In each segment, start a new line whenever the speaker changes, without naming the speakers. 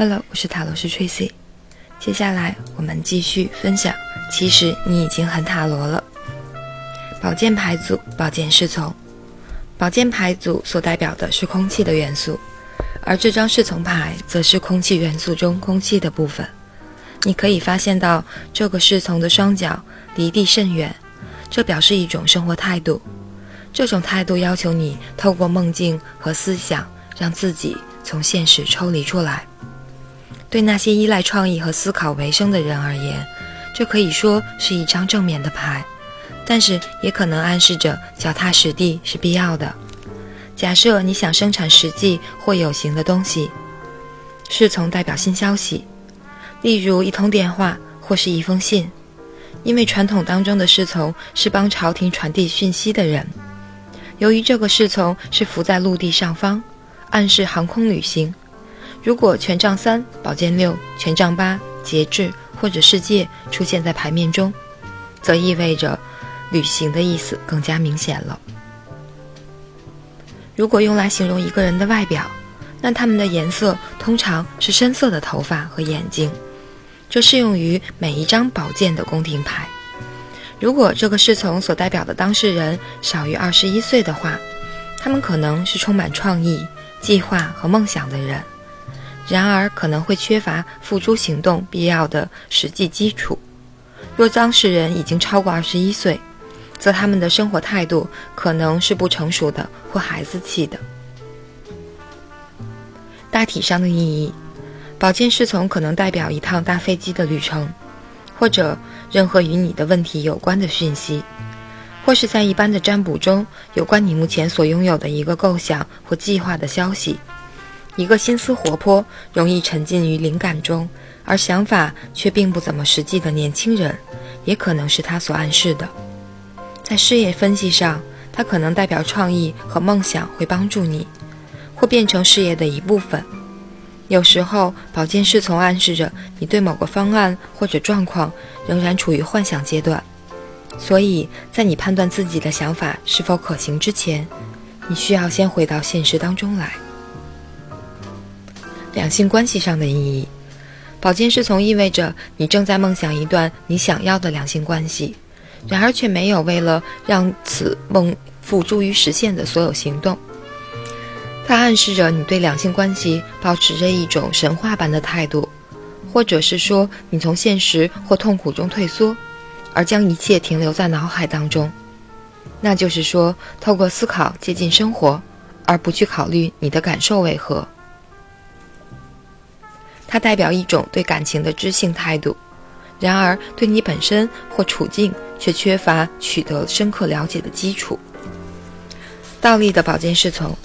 Hello，我是塔罗师 Tracy。接下来我们继续分享。其实你已经很塔罗了。宝剑牌组，宝剑侍从。宝剑牌组所代表的是空气的元素，而这张侍从牌则是空气元素中空气的部分。你可以发现到这个侍从的双脚离地甚远，这表示一种生活态度。这种态度要求你透过梦境和思想，让自己从现实抽离出来。对那些依赖创意和思考为生的人而言，这可以说是一张正面的牌，但是也可能暗示着脚踏实地是必要的。假设你想生产实际或有形的东西，侍从代表新消息，例如一通电话或是一封信，因为传统当中的侍从是帮朝廷传递讯息的人。由于这个侍从是浮在陆地上方，暗示航空旅行。如果权杖三、宝剑六、权杖八、节制或者世界出现在牌面中，则意味着旅行的意思更加明显了。如果用来形容一个人的外表，那他们的颜色通常是深色的头发和眼睛，这适用于每一张宝剑的宫廷牌。如果这个侍从所代表的当事人少于二十一岁的话，他们可能是充满创意、计划和梦想的人。然而可能会缺乏付诸行动必要的实际基础。若当事人已经超过二十一岁，则他们的生活态度可能是不成熟的或孩子气的。大体上的意义，宝剑侍从可能代表一趟大飞机的旅程，或者任何与你的问题有关的讯息，或是在一般的占卜中有关你目前所拥有的一个构想或计划的消息。一个心思活泼、容易沉浸于灵感中，而想法却并不怎么实际的年轻人，也可能是他所暗示的。在事业分析上，它可能代表创意和梦想会帮助你，或变成事业的一部分。有时候，宝剑侍从暗示着你对某个方案或者状况仍然处于幻想阶段，所以在你判断自己的想法是否可行之前，你需要先回到现实当中来。两性关系上的意义，宝剑侍从意味着你正在梦想一段你想要的两性关系，然而却没有为了让此梦付诸于实现的所有行动。它暗示着你对两性关系保持着一种神话般的态度，或者是说你从现实或痛苦中退缩，而将一切停留在脑海当中。那就是说，透过思考接近生活，而不去考虑你的感受为何。它代表一种对感情的知性态度，然而对你本身或处境却缺乏取得深刻了解的基础。倒立的宝剑侍从，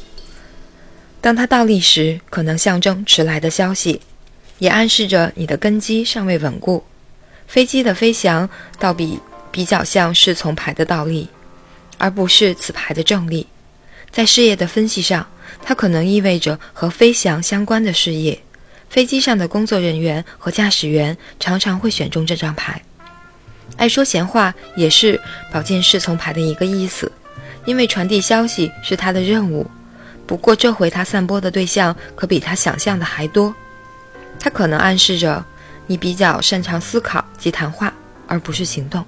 当它倒立时，可能象征迟来的消息，也暗示着你的根基尚未稳固。飞机的飞翔倒比比较像侍从牌的倒立，而不是此牌的正立。在事业的分析上，它可能意味着和飞翔相关的事业。飞机上的工作人员和驾驶员常常会选中这张牌。爱说闲话也是宝剑侍从牌的一个意思，因为传递消息是他的任务。不过这回他散播的对象可比他想象的还多。他可能暗示着你比较擅长思考及谈话，而不是行动。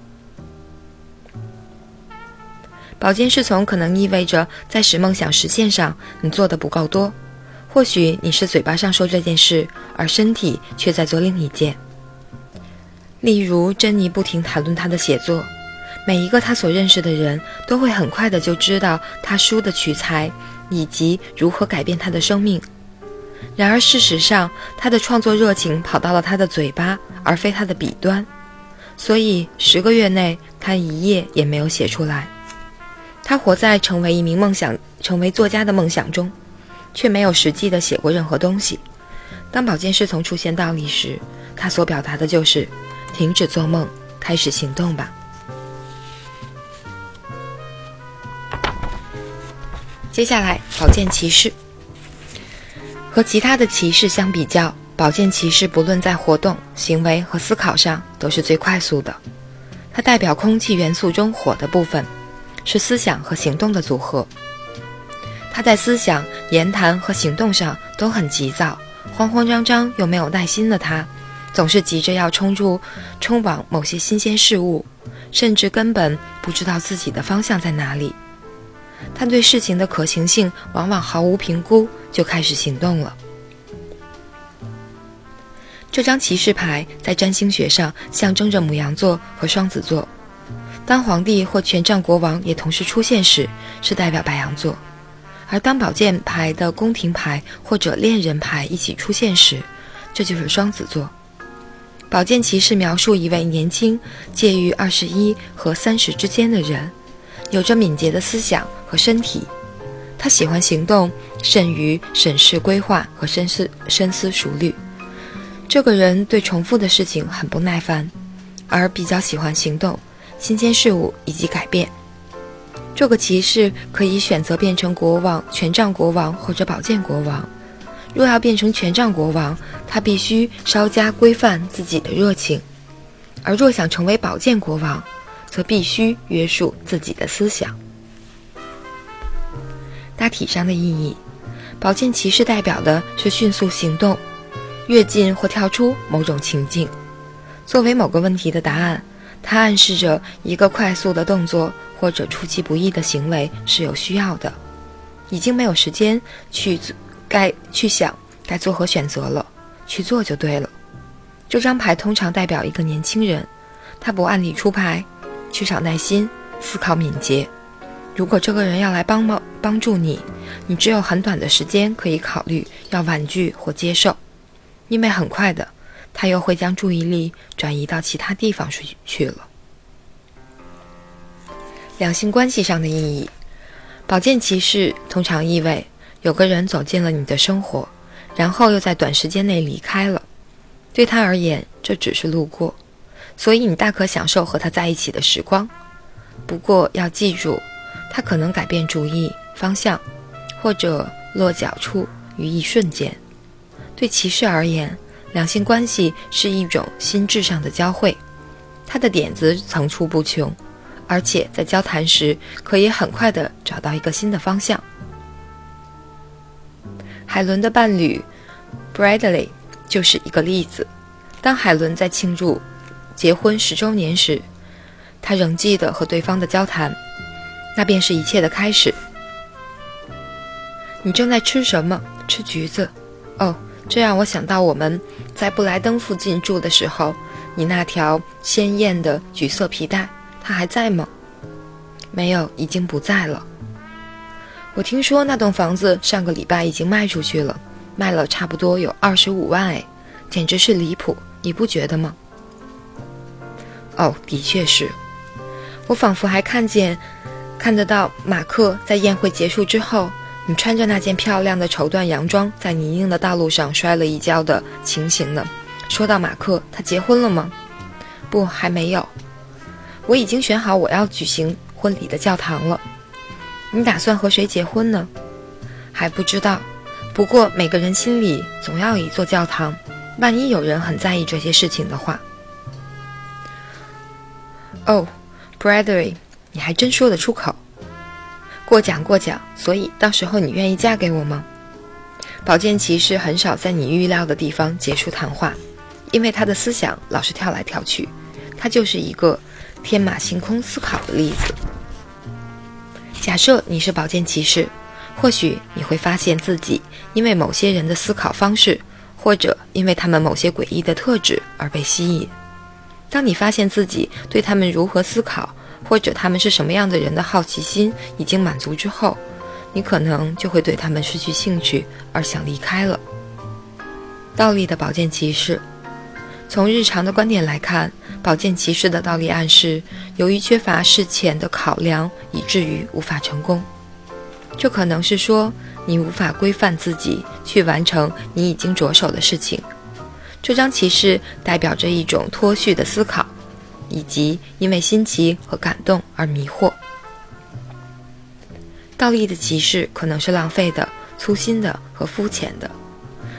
宝剑侍从可能意味着在使梦想实现上你做的不够多。或许你是嘴巴上说这件事，而身体却在做另一件。例如，珍妮不停谈论她的写作，每一个她所认识的人都会很快的就知道她书的取材以及如何改变她的生命。然而，事实上，她的创作热情跑到了她的嘴巴，而非她的笔端。所以，十个月内，她一页也没有写出来。她活在成为一名梦想、成为作家的梦想中。却没有实际的写过任何东西。当宝剑侍从出现倒立时，他所表达的就是停止做梦，开始行动吧。接下来，宝剑骑士和其他的骑士相比较，宝剑骑士不论在活动、行为和思考上都是最快速的。它代表空气元素中火的部分，是思想和行动的组合。他在思想、言谈和行动上都很急躁，慌慌张张又没有耐心的他，总是急着要冲出、冲往某些新鲜事物，甚至根本不知道自己的方向在哪里。他对事情的可行性往往毫无评估就开始行动了。这张骑士牌在占星学上象征着母羊座和双子座。当皇帝或权杖国王也同时出现时，是代表白羊座；而当宝剑牌的宫廷牌或者恋人牌一起出现时，这就是双子座。宝剑骑士描述一位年轻、介于二十一和三十之间的人，有着敏捷的思想和身体。他喜欢行动，甚于审视、规划和深思深思熟虑。这个人对重复的事情很不耐烦，而比较喜欢行动。新鲜事物以及改变。这个骑士可以选择变成国王、权杖国王或者宝剑国王。若要变成权杖国王，他必须稍加规范自己的热情；而若想成为宝剑国王，则必须约束自己的思想。大体上的意义，宝剑骑士代表的是迅速行动，跃进或跳出某种情境，作为某个问题的答案。它暗示着一个快速的动作或者出其不意的行为是有需要的，已经没有时间去该去想该做何选择了，去做就对了。这张牌通常代表一个年轻人，他不按理出牌，缺少耐心，思考敏捷。如果这个人要来帮忙帮助你，你只有很短的时间可以考虑要婉拒或接受，因为很快的。他又会将注意力转移到其他地方去去了。两性关系上的意义，宝剑骑士通常意味有个人走进了你的生活，然后又在短时间内离开了。对他而言，这只是路过，所以你大可享受和他在一起的时光。不过要记住，他可能改变主意、方向，或者落脚处于一瞬间。对骑士而言。两性关系是一种心智上的交汇，他的点子层出不穷，而且在交谈时可以很快地找到一个新的方向。海伦的伴侣 Bradley 就是一个例子。当海伦在庆祝结婚十周年时，他仍记得和对方的交谈，那便是一切的开始。你正在吃什么？吃橘子。哦。这让我想到我们在布莱登附近住的时候，你那条鲜艳的橘色皮带，他还在吗？没有，已经不在了。我听说那栋房子上个礼拜已经卖出去了，卖了差不多有二十五万哎，简直是离谱，你不觉得吗？哦，的确是。我仿佛还看见，看得到马克在宴会结束之后。你穿着那件漂亮的绸缎洋装，在泥泞的道路上摔了一跤的情形呢？说到马克，他结婚了吗？不，还没有。我已经选好我要举行婚礼的教堂了。你打算和谁结婚呢？还不知道。不过每个人心里总要有一座教堂，万一有人很在意这些事情的话。哦，Bradley，你还真说得出口。过奖过奖，所以到时候你愿意嫁给我吗？宝剑骑士很少在你预料的地方结束谈话，因为他的思想老是跳来跳去。他就是一个天马行空思考的例子。假设你是宝剑骑士，或许你会发现自己因为某些人的思考方式，或者因为他们某些诡异的特质而被吸引。当你发现自己对他们如何思考，或者他们是什么样的人的好奇心已经满足之后，你可能就会对他们失去兴趣而想离开了。倒立的宝剑骑士，从日常的观点来看，宝剑骑士的倒立暗示，由于缺乏事前的考量，以至于无法成功。这可能是说你无法规范自己去完成你已经着手的事情。这张骑士代表着一种脱序的思考。以及因为新奇和感动而迷惑，倒立的骑士可能是浪费的、粗心的和肤浅的。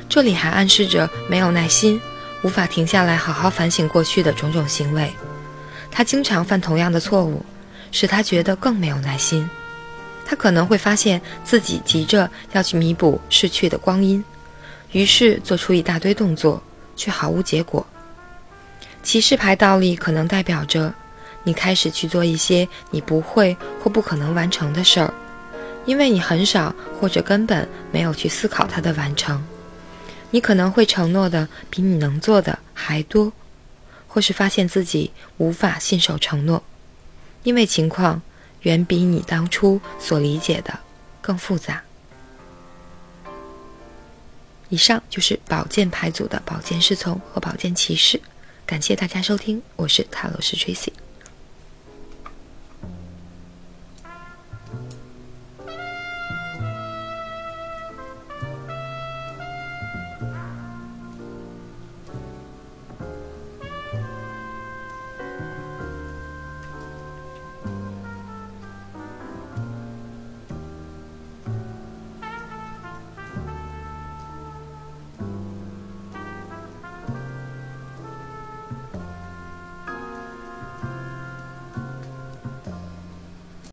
这里还暗示着没有耐心，无法停下来好好反省过去的种种行为。他经常犯同样的错误，使他觉得更没有耐心。他可能会发现自己急着要去弥补逝去的光阴，于是做出一大堆动作，却毫无结果。骑士牌倒立可能代表着你开始去做一些你不会或不可能完成的事儿，因为你很少或者根本没有去思考它的完成。你可能会承诺的比你能做的还多，或是发现自己无法信守承诺，因为情况远比你当初所理解的更复杂。以上就是宝剑牌组的宝剑侍从和宝剑骑士。感谢大家收听，我是塔罗斯 Tracy。